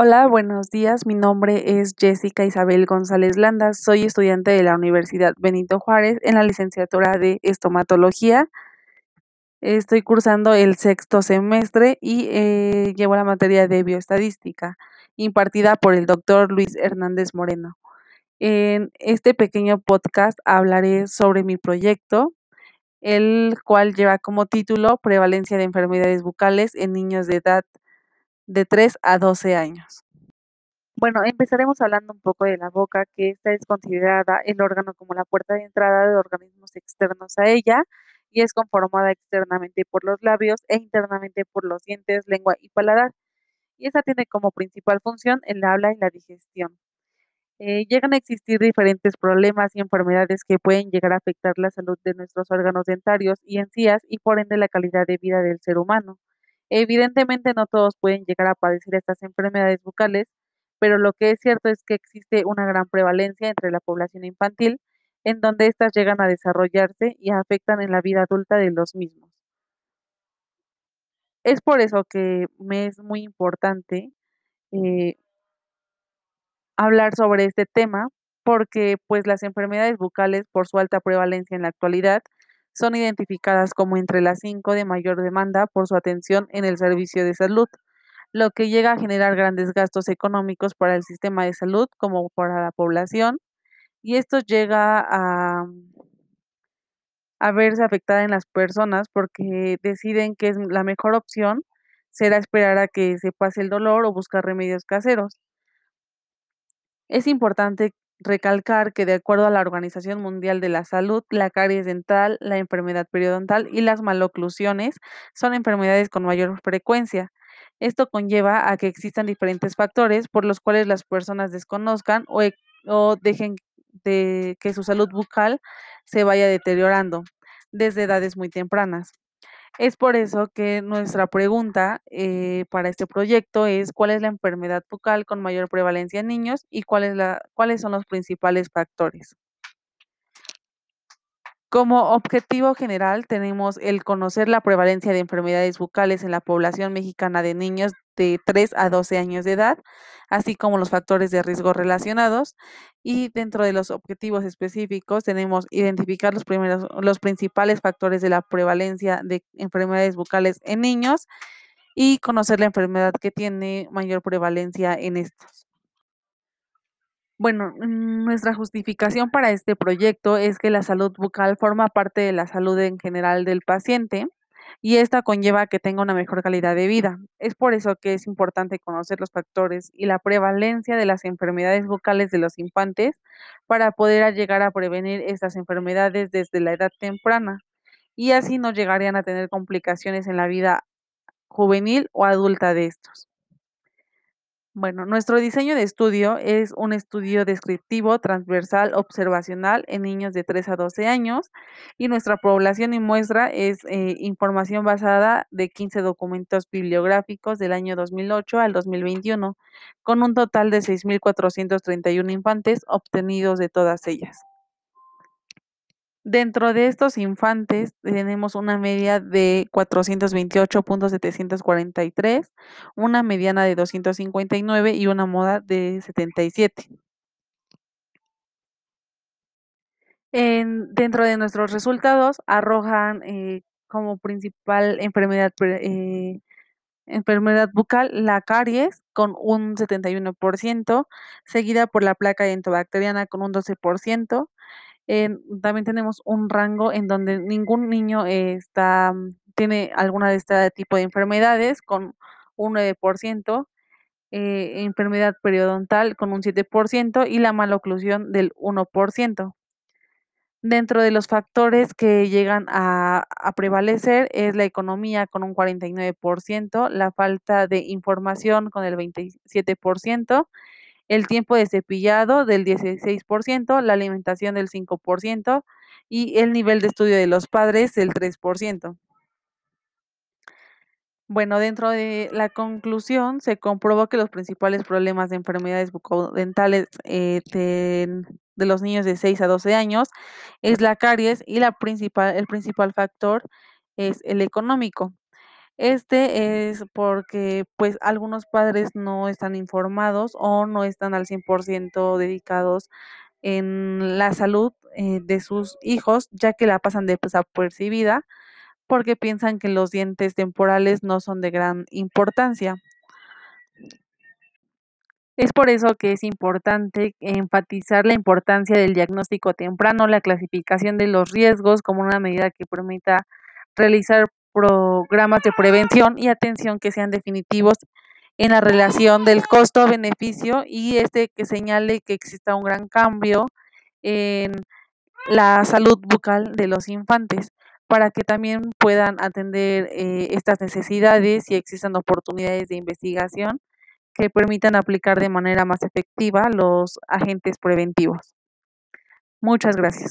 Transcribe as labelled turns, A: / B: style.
A: Hola, buenos días. Mi nombre es Jessica Isabel González Landa. Soy estudiante de la Universidad Benito Juárez en la licenciatura de estomatología. Estoy cursando el sexto semestre y eh, llevo la materia de bioestadística impartida por el doctor Luis Hernández Moreno. En este pequeño podcast hablaré sobre mi proyecto, el cual lleva como título Prevalencia de enfermedades bucales en niños de edad de 3 a 12 años. Bueno, empezaremos hablando un poco de la boca, que esta es considerada el órgano como la puerta de entrada de organismos externos a ella y es conformada externamente por los labios e internamente por los dientes, lengua y paladar. Y esta tiene como principal función el habla y la digestión. Eh, llegan a existir diferentes problemas y enfermedades que pueden llegar a afectar la salud de nuestros órganos dentarios y encías y por ende la calidad de vida del ser humano. Evidentemente no todos pueden llegar a padecer estas enfermedades bucales, pero lo que es cierto es que existe una gran prevalencia entre la población infantil, en donde éstas llegan a desarrollarse y afectan en la vida adulta de los mismos. Es por eso que me es muy importante eh, hablar sobre este tema, porque pues las enfermedades bucales, por su alta prevalencia en la actualidad, son identificadas como entre las cinco de mayor demanda por su atención en el servicio de salud, lo que llega a generar grandes gastos económicos para el sistema de salud como para la población, y esto llega a, a verse afectada en las personas porque deciden que es la mejor opción será esperar a que se pase el dolor o buscar remedios caseros. Es importante recalcar que de acuerdo a la Organización Mundial de la Salud, la caries dental, la enfermedad periodontal y las maloclusiones son enfermedades con mayor frecuencia. Esto conlleva a que existan diferentes factores por los cuales las personas desconozcan o, e, o dejen de que su salud bucal se vaya deteriorando desde edades muy tempranas. Es por eso que nuestra pregunta eh, para este proyecto es cuál es la enfermedad bucal con mayor prevalencia en niños y cuáles son los principales factores. Como objetivo general tenemos el conocer la prevalencia de enfermedades bucales en la población mexicana de niños de 3 a 12 años de edad, así como los factores de riesgo relacionados. Y dentro de los objetivos específicos tenemos identificar los, primeros, los principales factores de la prevalencia de enfermedades bucales en niños y conocer la enfermedad que tiene mayor prevalencia en estos. Bueno, mm, nuestra justificación para este proyecto es que la salud bucal forma parte de la salud en general del paciente y esta conlleva que tenga una mejor calidad de vida. Es por eso que es importante conocer los factores y la prevalencia de las enfermedades bucales de los infantes para poder llegar a prevenir estas enfermedades desde la edad temprana y así no llegarían a tener complicaciones en la vida juvenil o adulta de estos. Bueno, nuestro diseño de estudio es un estudio descriptivo, transversal, observacional en niños de 3 a 12 años y nuestra población y muestra es eh, información basada de 15 documentos bibliográficos del año 2008 al 2021, con un total de 6.431 infantes obtenidos de todas ellas. Dentro de estos infantes tenemos una media de 428.743, una mediana de 259 y una moda de 77. En, dentro de nuestros resultados arrojan eh, como principal enfermedad, eh, enfermedad bucal la caries con un 71%, seguida por la placa dentobacteriana con un 12%, también tenemos un rango en donde ningún niño está, mm, tiene alguna de este tipo de enfermedades con un 9%, eh, enfermedad periodontal con un 7% y la maloclusión del 1%. Dentro de los factores que llegan a, prevalecer es la economía con un 49%, la falta de información con el 27%, el tiempo de cepillado del 16%, la alimentación del 5% y el nivel de estudio de los padres del 3%. Bueno, dentro de la conclusión se comprobó que los principales problemas de enfermedades bucodentales eh, de, los niños de 6 a 12 años es la caries y el principal factor es el económico. Este es porque, pues, algunos padres no están informados o no están al 100% dedicados en la salud, eh, de sus hijos, ya que la pasan desapercibida, porque piensan que los dientes temporales no son de gran importancia. Es por eso que es importante enfatizar la importancia del diagnóstico temprano, la clasificación de los riesgos como una medida que permita realizar programas de prevención y atención que sean definitivos en la relación del costo-beneficio y este que señale que exista un gran cambio en la salud bucal de los infantes para que también puedan atender eh, estas necesidades y existan oportunidades de investigación que permitan aplicar de manera más efectiva los agentes preventivos. Muchas gracias.